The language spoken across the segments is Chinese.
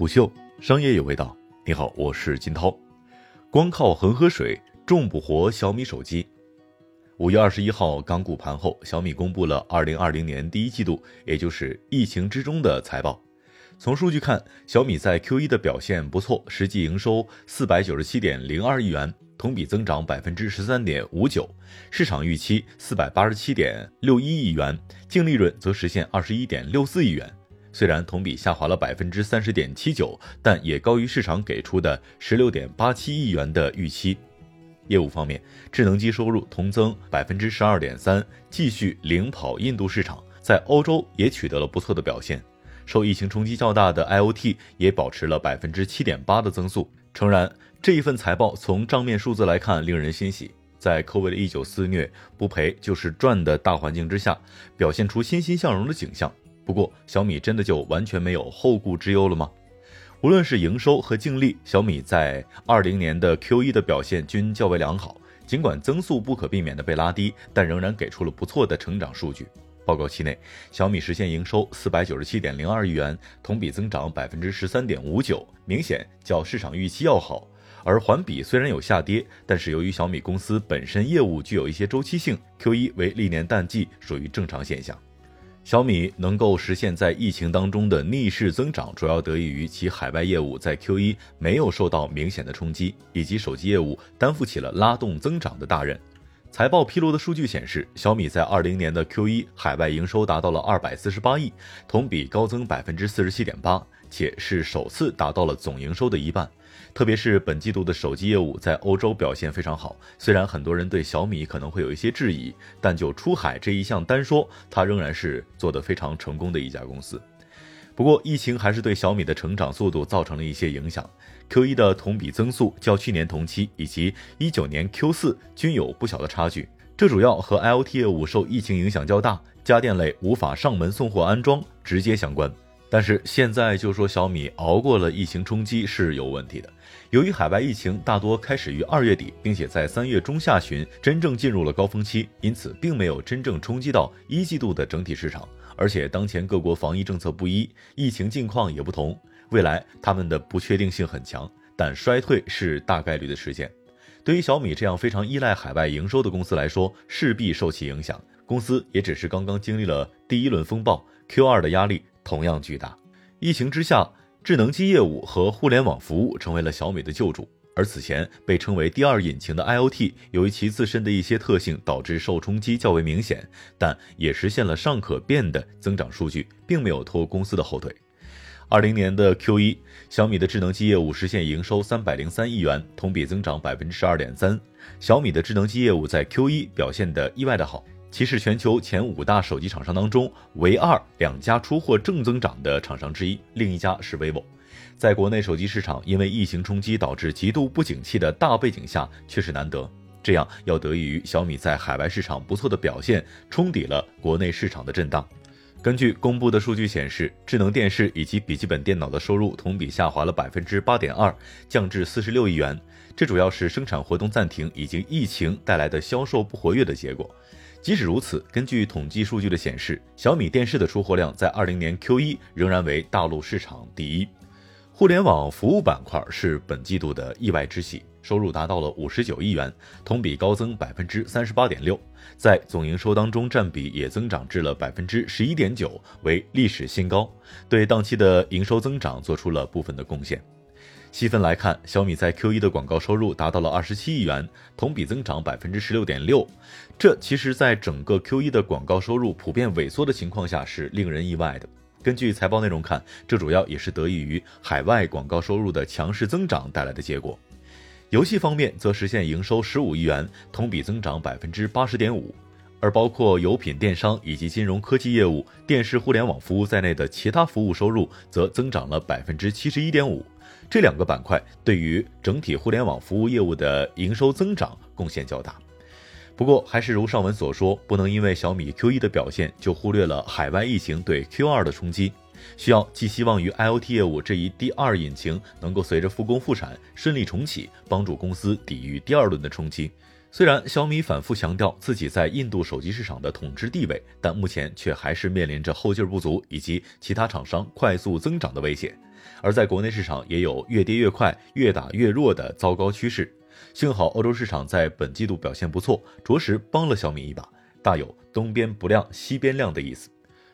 虎嗅商业有味道。你好，我是金涛。光靠恒河水种不活小米手机。五月二十一号港股盘后，小米公布了二零二零年第一季度，也就是疫情之中的财报。从数据看，小米在 Q 一的表现不错，实际营收四百九十七点零二亿元，同比增长百分之十三点五九，市场预期四百八十七点六一亿元，净利润则实现二十一点六四亿元。虽然同比下滑了百分之三十点七九，但也高于市场给出的十六点八七亿元的预期。业务方面，智能机收入同增百分之十二点三，继续领跑印度市场，在欧洲也取得了不错的表现。受疫情冲击较大的 IOT 也保持了百分之七点八的增速。诚然，这一份财报从账面数字来看令人欣喜，在 COVID 一九肆虐、不赔就是赚的大环境之下，表现出欣欣向荣的景象。不过，小米真的就完全没有后顾之忧了吗？无论是营收和净利，小米在二零年的 Q 一的表现均较为良好。尽管增速不可避免的被拉低，但仍然给出了不错的成长数据。报告期内，小米实现营收四百九十七点零二亿元，同比增长百分之十三点五九，明显较市场预期要好。而环比虽然有下跌，但是由于小米公司本身业务具有一些周期性，Q 一为历年淡季，属于正常现象。小米能够实现在疫情当中的逆势增长，主要得益于其海外业务在 Q1 没有受到明显的冲击，以及手机业务担负起了拉动增长的大任。财报披露的数据显示，小米在二零年的 Q1 海外营收达到了二百四十八亿，同比高增百分之四十七点八，且是首次达到了总营收的一半。特别是本季度的手机业务在欧洲表现非常好，虽然很多人对小米可能会有一些质疑，但就出海这一项单说，它仍然是做得非常成功的一家公司。不过，疫情还是对小米的成长速度造成了一些影响。Q1 的同比增速较去年同期以及一九年 Q4 均有不小的差距，这主要和 IoT 业务受疫情影响较大，家电类无法上门送货安装直接相关。但是现在就说小米熬过了疫情冲击是有问题的。由于海外疫情大多开始于二月底，并且在三月中下旬真正进入了高峰期，因此并没有真正冲击到一季度的整体市场。而且当前各国防疫政策不一，疫情境况也不同，未来他们的不确定性很强，但衰退是大概率的事件。对于小米这样非常依赖海外营收的公司来说，势必受其影响。公司也只是刚刚经历了第一轮风暴，Q 二的压力。同样巨大。疫情之下，智能机业务和互联网服务成为了小米的救主。而此前被称为“第二引擎”的 IOT，由于其自身的一些特性，导致受冲击较为明显，但也实现了尚可变的增长数据，并没有拖公司的后腿。二零年的 Q 一，小米的智能机业务实现营收三百零三亿元，同比增长百分之十二点三。小米的智能机业务在 Q 一表现得意外的好。其是全球前五大手机厂商当中唯二两家出货正增长的厂商之一，另一家是 vivo。在国内手机市场因为疫情冲击导致极度不景气的大背景下，确实难得。这样要得益于小米在海外市场不错的表现，冲抵了国内市场的震荡。根据公布的数据显示，智能电视以及笔记本电脑的收入同比下滑了百分之八点二，降至四十六亿元。这主要是生产活动暂停以及疫情带来的销售不活跃的结果。即使如此，根据统计数据的显示，小米电视的出货量在二零年 Q 一仍然为大陆市场第一。互联网服务板块是本季度的意外之喜，收入达到了五十九亿元，同比高增百分之三十八点六，在总营收当中占比也增长至了百分之十一点九，为历史新高，对当期的营收增长做出了部分的贡献。细分来看，小米在 Q 一的广告收入达到了二十七亿元，同比增长百分之十六点六。这其实，在整个 Q 一的广告收入普遍萎缩的情况下，是令人意外的。根据财报内容看，这主要也是得益于海外广告收入的强势增长带来的结果。游戏方面则实现营收十五亿元，同比增长百分之八十点五。而包括油品电商以及金融科技业务、电视互联网服务在内的其他服务收入，则增长了百分之七十一点五。这两个板块对于整体互联网服务业务的营收增长贡献较大。不过，还是如上文所说，不能因为小米 Q1 的表现就忽略了海外疫情对 Q2 的冲击。需要寄希望于 IoT 业务这一第二引擎能够随着复工复产顺利重启，帮助公司抵御第二轮的冲击。虽然小米反复强调自己在印度手机市场的统治地位，但目前却还是面临着后劲不足以及其他厂商快速增长的威胁。而在国内市场也有越跌越快、越打越弱的糟糕趋势。幸好欧洲市场在本季度表现不错，着实帮了小米一把，大有东边不亮西边亮的意思。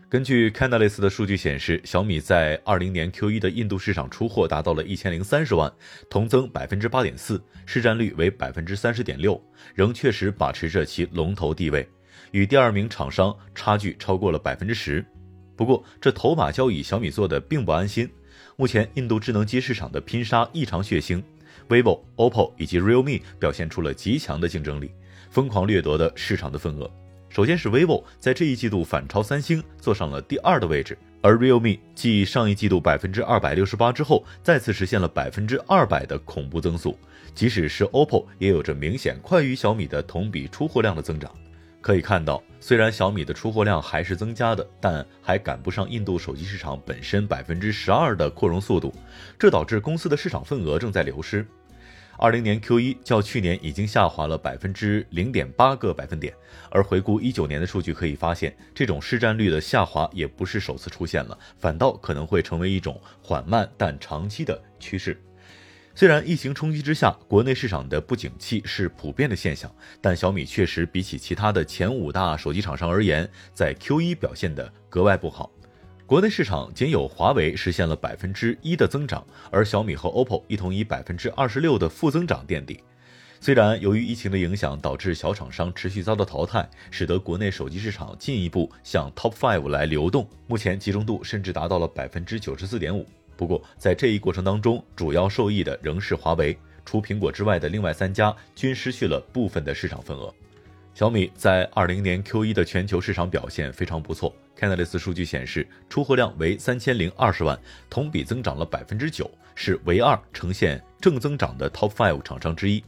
根据 Canalys 的数据显示，小米在二零年 Q 一的印度市场出货达到了一千零三十万，同增百分之八点四，市占率为百分之三十点六，仍确实把持着其龙头地位，与第二名厂商差距超过了百分之十。不过，这头把交椅小米做的并不安心。目前，印度智能机市场的拼杀异常血腥，vivo、OPPO 以及 Realme 表现出了极强的竞争力，疯狂掠夺的市场的份额。首先是 vivo 在这一季度反超三星，坐上了第二的位置，而 realme 继上一季度百分之二百六十八之后，再次实现了百分之二百的恐怖增速。即使是 oppo 也有着明显快于小米的同比出货量的增长。可以看到，虽然小米的出货量还是增加的，但还赶不上印度手机市场本身百分之十二的扩容速度，这导致公司的市场份额正在流失。二零年 Q 一较去年已经下滑了百分之零点八个百分点，而回顾一九年的数据可以发现，这种市占率的下滑也不是首次出现了，反倒可能会成为一种缓慢但长期的趋势。虽然疫情冲击之下，国内市场的不景气是普遍的现象，但小米确实比起其他的前五大手机厂商而言，在 Q 一表现的格外不好。国内市场仅有华为实现了百分之一的增长，而小米和 OPPO 一同以百分之二十六的负增长垫底。虽然由于疫情的影响，导致小厂商持续遭到淘汰，使得国内手机市场进一步向 Top Five 来流动，目前集中度甚至达到了百分之九十四点五。不过在这一过程当中，主要受益的仍是华为，除苹果之外的另外三家均失去了部分的市场份额。小米在二零年 Q 一的全球市场表现非常不错。Canalys 数据显示，出货量为三千零二十万，同比增长了百分之九，是唯二呈现正增长的 Top Five 厂商之一。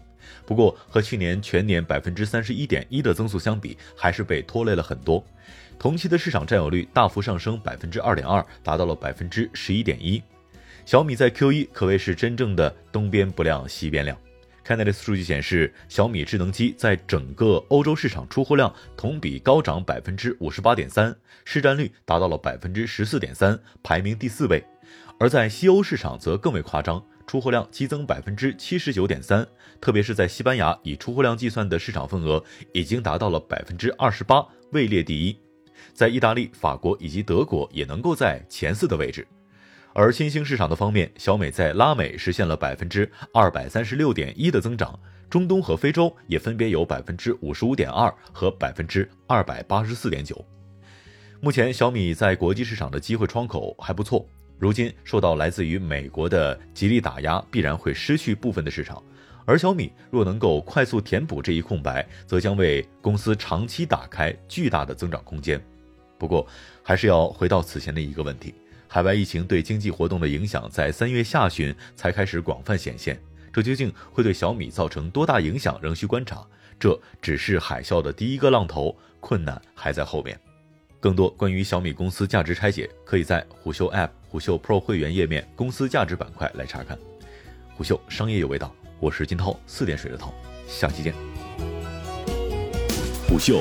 不过，和去年全年百分之三十一点一的增速相比，还是被拖累了很多。同期的市场占有率大幅上升百分之二点二，达到了百分之十一点一。小米在 Q 一可谓是真正的东边不亮西边亮。Canalys 数据显示，小米智能机在整个欧洲市场出货量同比高涨百分之五十八点三，市占率达到了百分之十四点三，排名第四位。而在西欧市场则更为夸张，出货量激增百分之七十九点三，特别是在西班牙，以出货量计算的市场份额已经达到了百分之二十八，位列第一。在意大利、法国以及德国也能够在前四的位置。而新兴市场的方面，小美在拉美实现了百分之二百三十六点一的增长，中东和非洲也分别有百分之五十五点二和百分之二百八十四点九。目前小米在国际市场的机会窗口还不错，如今受到来自于美国的极力打压，必然会失去部分的市场。而小米若能够快速填补这一空白，则将为公司长期打开巨大的增长空间。不过，还是要回到此前的一个问题。海外疫情对经济活动的影响在三月下旬才开始广泛显现，这究竟会对小米造成多大影响，仍需观察。这只是海啸的第一个浪头，困难还在后面。更多关于小米公司价值拆解，可以在虎嗅 App、虎嗅 Pro 会员页面公司价值板块来查看。虎嗅商业有味道，我是金涛，四点水的涛，下期见。虎嗅。